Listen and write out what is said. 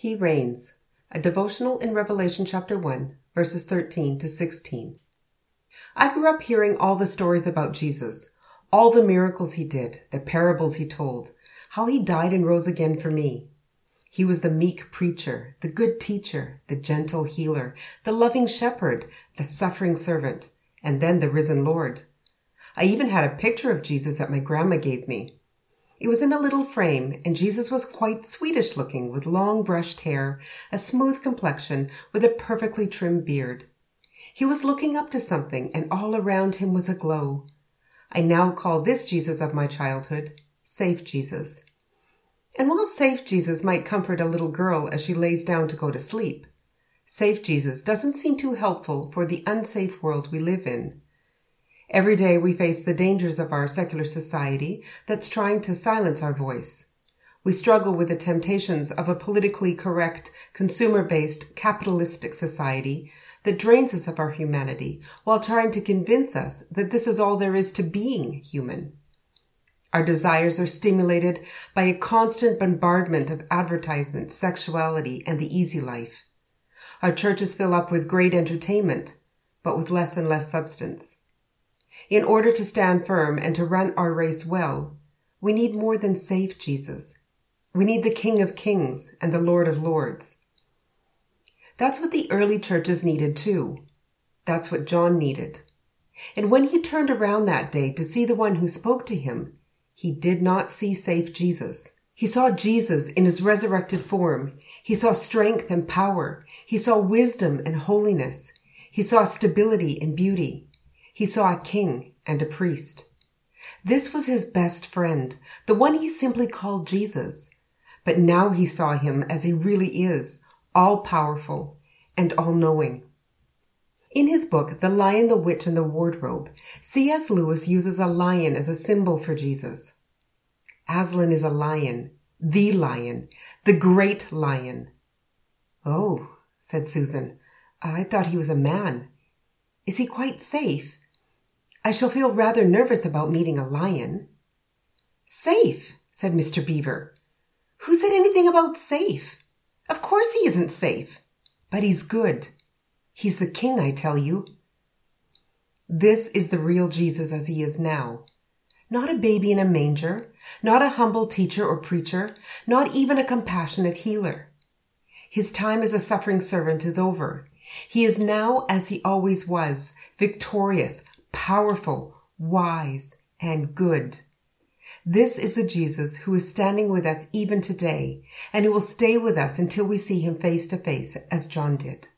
He reigns, a devotional in Revelation chapter 1, verses 13 to 16. I grew up hearing all the stories about Jesus, all the miracles he did, the parables he told, how he died and rose again for me. He was the meek preacher, the good teacher, the gentle healer, the loving shepherd, the suffering servant, and then the risen Lord. I even had a picture of Jesus that my grandma gave me. It was in a little frame, and Jesus was quite Swedish looking, with long brushed hair, a smooth complexion, with a perfectly trimmed beard. He was looking up to something, and all around him was a glow. I now call this Jesus of my childhood Safe Jesus. And while Safe Jesus might comfort a little girl as she lays down to go to sleep, Safe Jesus doesn't seem too helpful for the unsafe world we live in. Every day we face the dangers of our secular society that's trying to silence our voice. We struggle with the temptations of a politically correct, consumer-based, capitalistic society that drains us of our humanity while trying to convince us that this is all there is to being human. Our desires are stimulated by a constant bombardment of advertisement, sexuality, and the easy life. Our churches fill up with great entertainment, but with less and less substance. In order to stand firm and to run our race well, we need more than safe Jesus. We need the King of Kings and the Lord of Lords. That's what the early churches needed too. That's what John needed. And when he turned around that day to see the one who spoke to him, he did not see safe Jesus. He saw Jesus in his resurrected form. He saw strength and power. He saw wisdom and holiness. He saw stability and beauty. He saw a king and a priest. This was his best friend, the one he simply called Jesus. But now he saw him as he really is, all powerful and all knowing. In his book, The Lion, the Witch, and the Wardrobe, C.S. Lewis uses a lion as a symbol for Jesus. Aslan is a lion, the lion, the great lion. Oh, said Susan, I thought he was a man. Is he quite safe? I shall feel rather nervous about meeting a lion. Safe, said Mr. Beaver. Who said anything about safe? Of course he isn't safe. But he's good. He's the king, I tell you. This is the real Jesus as he is now. Not a baby in a manger, not a humble teacher or preacher, not even a compassionate healer. His time as a suffering servant is over. He is now as he always was, victorious, powerful, wise, and good. This is the Jesus who is standing with us even today and who will stay with us until we see him face to face as John did.